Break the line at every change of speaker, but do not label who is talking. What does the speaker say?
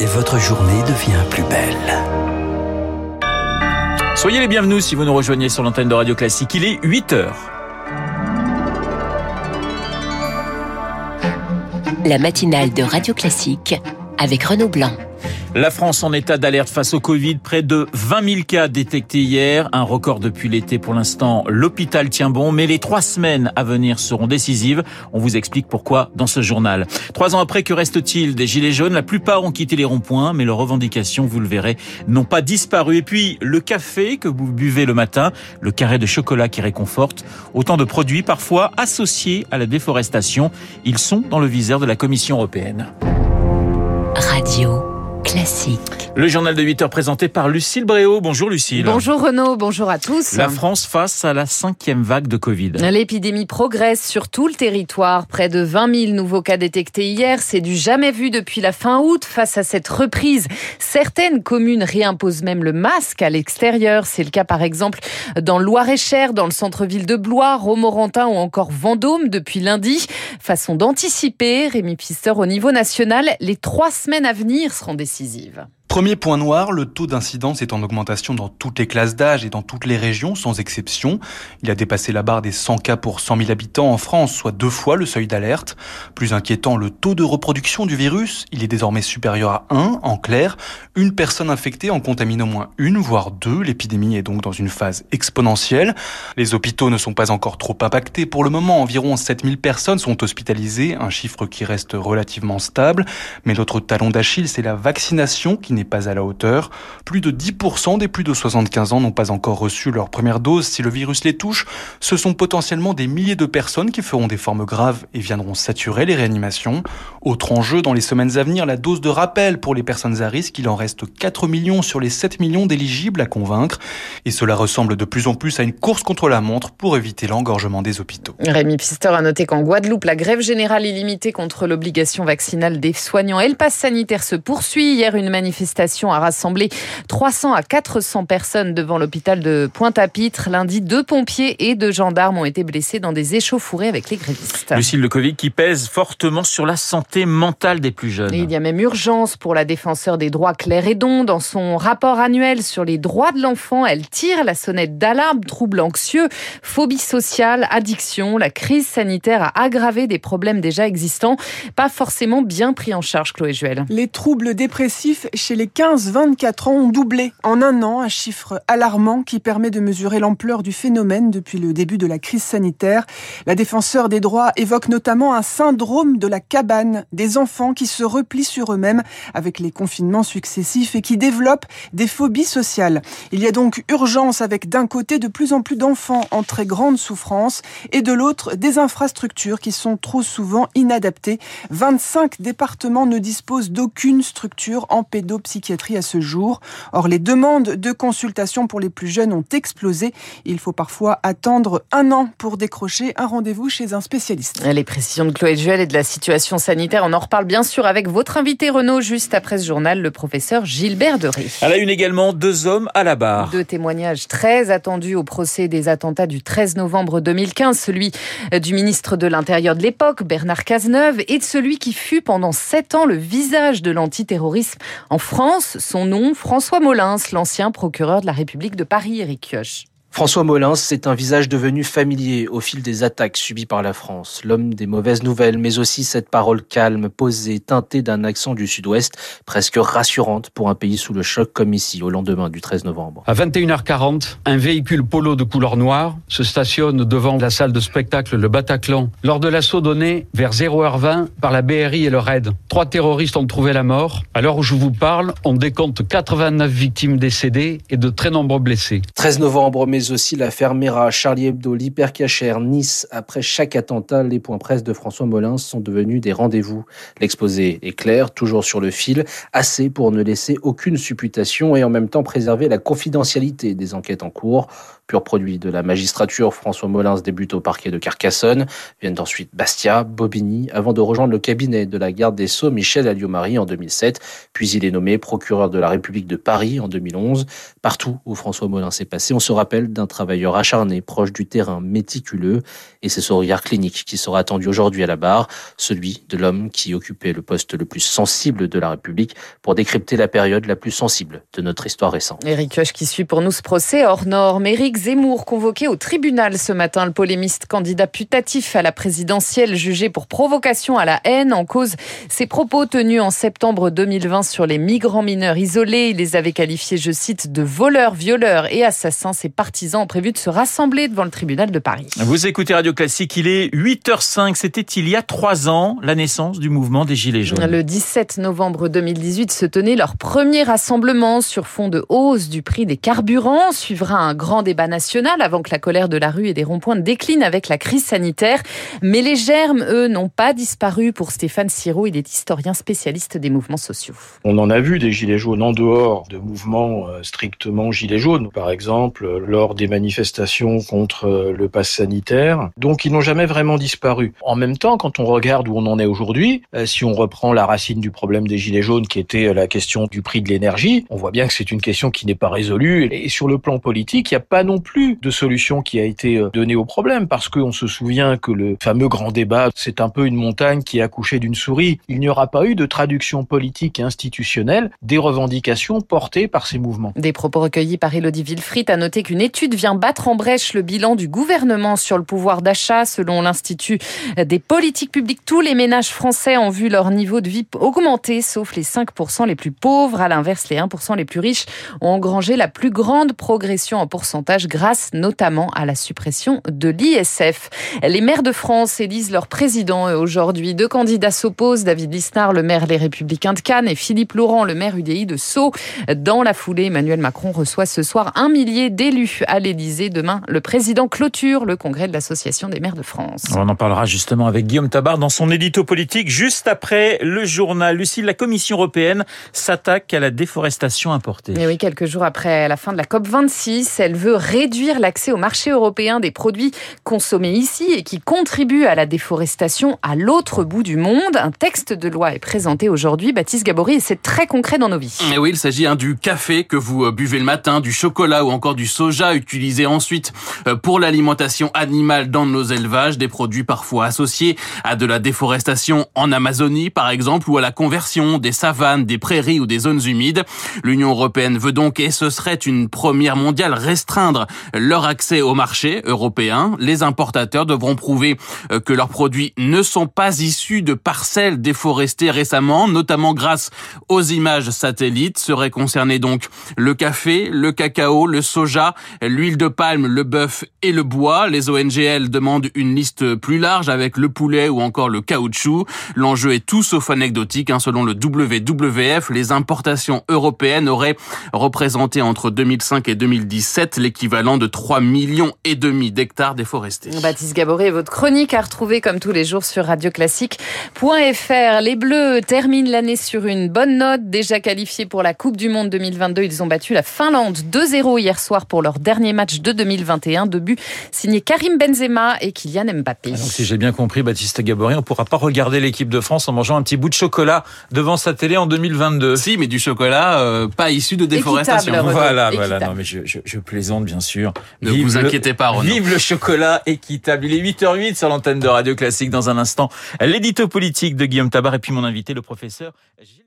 et votre journée devient plus belle.
Soyez les bienvenus si vous nous rejoignez sur l'antenne de Radio Classique. Il est 8 heures.
La matinale de Radio Classique avec Renaud Blanc.
La France en état d'alerte face au Covid. Près de 20 000 cas détectés hier. Un record depuis l'été pour l'instant. L'hôpital tient bon, mais les trois semaines à venir seront décisives. On vous explique pourquoi dans ce journal. Trois ans après, que reste-t-il des Gilets jaunes? La plupart ont quitté les ronds-points, mais leurs revendications, vous le verrez, n'ont pas disparu. Et puis, le café que vous buvez le matin, le carré de chocolat qui réconforte, autant de produits parfois associés à la déforestation. Ils sont dans le viseur de la Commission européenne.
Radio. Classique.
Le journal de 8 heures présenté par Lucille Bréau. Bonjour Lucille.
Bonjour Renaud, bonjour à tous.
La France face à la cinquième vague de Covid.
L'épidémie progresse sur tout le territoire. Près de 20 000 nouveaux cas détectés hier. C'est du jamais vu depuis la fin août. Face à cette reprise, certaines communes réimposent même le masque à l'extérieur. C'est le cas par exemple dans le Loir-et-Cher, dans le centre-ville de Blois, Romorantin ou encore Vendôme depuis lundi. Façon d'anticiper, Rémi Pfister au niveau national, les trois semaines à venir seront décidées décisive.
Premier point noir, le taux d'incidence est en augmentation dans toutes les classes d'âge et dans toutes les régions, sans exception. Il a dépassé la barre des 100 cas pour 100 000 habitants en France, soit deux fois le seuil d'alerte. Plus inquiétant, le taux de reproduction du virus, il est désormais supérieur à 1, en clair. Une personne infectée en contamine au moins une, voire deux. L'épidémie est donc dans une phase exponentielle. Les hôpitaux ne sont pas encore trop impactés. Pour le moment, environ 7000 personnes sont hospitalisées, un chiffre qui reste relativement stable. Mais l'autre talon d'Achille, c'est la vaccination n'est pas à la hauteur. Plus de 10% des plus de 75 ans n'ont pas encore reçu leur première dose. Si le virus les touche, ce sont potentiellement des milliers de personnes qui feront des formes graves et viendront saturer les réanimations. Autre enjeu dans les semaines à venir, la dose de rappel pour les personnes à risque. Il en reste 4 millions sur les 7 millions d'éligibles à convaincre. Et cela ressemble de plus en plus à une course contre la montre pour éviter l'engorgement des hôpitaux.
Rémi Pfister a noté qu'en Guadeloupe, la grève générale illimitée contre l'obligation vaccinale des soignants et le pass sanitaire se poursuit. Hier, une manifestation manifestation a rassemblé 300 à 400 personnes devant l'hôpital de Pointe-à-Pitre. Lundi, deux pompiers et deux gendarmes ont été blessés dans des échauffourées avec les grévistes.
Lucille, le Covid qui pèse fortement sur la santé mentale des plus jeunes.
il y a même urgence pour la défenseur des droits Claire Edon. Dans son rapport annuel sur les droits de l'enfant, elle tire la sonnette d'alarme, troubles anxieux, phobie sociale, addiction. La crise sanitaire a aggravé des problèmes déjà existants, pas forcément bien pris en charge, Chloé Juel.
Les troubles dépressifs chez les 15-24 ans ont doublé en un an, un chiffre alarmant qui permet de mesurer l'ampleur du phénomène depuis le début de la crise sanitaire. La défenseur des droits évoque notamment un syndrome de la cabane, des enfants qui se replient sur eux-mêmes avec les confinements successifs et qui développent des phobies sociales. Il y a donc urgence avec d'un côté de plus en plus d'enfants en très grande souffrance et de l'autre des infrastructures qui sont trop souvent inadaptées. 25 départements ne disposent d'aucune structure en pédopsychiatrie psychiatrie à ce jour. Or, les demandes de consultation pour les plus jeunes ont explosé. Il faut parfois attendre un an pour décrocher un rendez-vous chez un spécialiste.
Les précisions de Chloé Juel et de la situation sanitaire, on en reparle bien sûr avec votre invité Renaud, juste après ce journal, le professeur Gilbert Deré.
À la une également, deux hommes à la barre.
Deux témoignages très attendus au procès des attentats du 13 novembre 2015, celui du ministre de l'Intérieur de l'époque, Bernard Cazeneuve, et de celui qui fut pendant sept ans le visage de l'antiterrorisme en France France, son nom, François Molins, l'ancien procureur de la République de Paris, Eric Kioch.
François Molins, c'est un visage devenu familier au fil des attaques subies par la France. L'homme des mauvaises nouvelles, mais aussi cette parole calme, posée, teintée d'un accent du sud-ouest, presque rassurante pour un pays sous le choc comme ici, au lendemain du 13 novembre.
À 21h40, un véhicule polo de couleur noire se stationne devant la salle de spectacle Le Bataclan lors de l'assaut donné vers 0h20 par la BRI et le RAID. Trois terroristes ont trouvé la mort. À l'heure où je vous parle, on décompte 89 victimes décédées et de très nombreux blessés.
13 novembre, mais aussi l'affaire Mera, Charlie Hebdo, l'hypercachère, Nice. Après chaque attentat, les points presse de François Molins sont devenus des rendez-vous. L'exposé est clair, toujours sur le fil, assez pour ne laisser aucune supputation et en même temps préserver la confidentialité des enquêtes en cours. Pur produit de la magistrature, François Molins débute au parquet de Carcassonne. Viennent ensuite Bastia, Bobigny, avant de rejoindre le cabinet de la garde des Sceaux, Michel Alliot-Marie, en 2007. Puis il est nommé procureur de la République de Paris en 2011. Partout où François Molins est passé, on se rappelle d'un travailleur acharné, proche du terrain, méticuleux, et c'est ce regard clinique qui sera attendu aujourd'hui à la barre, celui de l'homme qui occupait le poste le plus sensible de la République pour décrypter la période la plus sensible de notre histoire récente.
Éric Koch qui suit pour nous ce procès hors norme. Éric Zemmour convoqué au tribunal ce matin, le polémiste candidat putatif à la présidentielle jugé pour provocation à la haine en cause ses propos tenus en septembre 2020 sur les migrants mineurs isolés. Il les avait qualifiés, je cite, de voleurs, violeurs et assassins. Ses partisans ont prévu de se rassembler devant le tribunal de Paris.
Vous écoutez Radio Classique, il est 8h05. C'était il y a trois ans la naissance du mouvement des Gilets jaunes.
Le 17 novembre 2018 se tenait leur premier rassemblement sur fond de hausse du prix des carburants. Suivra un grand débat national avant que la colère de la rue et des ronds-points décline avec la crise sanitaire. Mais les germes, eux, n'ont pas disparu pour Stéphane Siro. Il est historien spécialiste des mouvements sociaux.
On en a vu des gilets jaunes en dehors de mouvements euh, strictement gilets jaunes, par exemple euh, des manifestations contre euh, le pass sanitaire. Donc ils n'ont jamais vraiment disparu. En même temps, quand on regarde où on en est aujourd'hui, si on reprend la racine du problème des gilets jaunes qui était la question du prix de l'énergie, on voit bien que c'est une question qui n'est pas résolue. Et sur le plan politique, il n'y a pas non plus de solution qui a été donnée au problème parce qu'on se souvient que le fameux grand débat, c'est un peu une montagne qui a accouché d'une souris. Il n'y aura pas eu de traduction politique et institutionnelle des revendications portées par ces mouvements.
Des propos recueillis par Elodie Wilfried a noté qu'une étude vient battre en brèche le bilan du gouvernement sur le pouvoir d'achat. Selon l'Institut des politiques publiques, tous les ménages français ont vu leur niveau de vie augmenter, sauf les 5% les plus pauvres. À l'inverse, les 1% les plus riches ont engrangé la plus grande progression en pourcentage grâce notamment à la suppression de l'ISF. Les maires de France élisent leur président aujourd'hui. Deux candidats s'opposent. David Lisnard, le maire Les Républicains de Cannes, et Philippe Laurent, le maire UDI de Sceaux. Dans la foulée, Emmanuel Macron reçoit ce soir un millier d'élus à l'Élysée. Demain, le président clôture le congrès de l'Association des maires de France.
On en parlera justement avec Guillaume Tabar dans son édito politique juste après le journal. Lucille, la Commission européenne s'attaque à la déforestation importée.
Et oui, quelques jours après la fin de la COP26, elle veut réduire l'accès au marché européen des produits consommés ici et qui contribuent à la déforestation à l'autre bout du monde. Un texte de loi est présenté aujourd'hui. Baptiste Gabory, et c'est très concret dans nos vies.
Et oui, il s'agit hein, du café que vous euh, buvez le matin, du chocolat ou encore du soja utilisé ensuite euh, pour l'alimentation animale dans nos élevages, des produits parfois associés à de la déforestation en Amazonie par exemple ou à la conversion des savanes, des prairies ou des zones humides. L'Union européenne veut donc, et ce serait une première mondiale, restreindre leur accès au marché européen. Les importateurs devront prouver euh, que leurs produits ne sont pas issus de parcelles déforestées récemment, notamment grâce aux images satellites. Seraient concernés donc le café, le cacao, le soja, l'huile de palme, le bœuf et le bois. Les ONGL demandent une liste plus large avec le poulet ou encore le caoutchouc. L'enjeu est tout sauf anecdotique. Hein. Selon le WWF, les importations européennes auraient représenté entre 2005 et 2017 l'équivalent de 3 millions et demi d'hectares déforestés.
Baptiste Gaboré, votre chronique à retrouver comme tous les jours sur radioclassique.fr. Les Bleus terminent l'année sur une bonne note. Déjà qualifiés pour la Coupe du Monde 2022, ils ont battu la Finlande 2-0 hier soir pour leur dernier match de 2021. De but signé Karim Benzema et Kylian Mbappé.
Ah, donc si j'ai bien compris, Baptiste Gaboré, on ne pourra pas regarder l'équipe de France en mangeant un petit bout de chocolat devant sa télé en 2022.
Si, mais du chocolat euh, pas issu de déforestation.
Équitable,
Voilà,
Équitable.
voilà. Non, mais je, je, je plaisante, bien sûr.
Ne
Vive
vous
le-
inquiétez pas, Renaud.
Vive le chocolat équitable. Il est 8h08 sur l'antenne de Radio Classique. Dans un instant, l'édito politique de Guillaume Tabar et puis mon invité, le professeur Gilles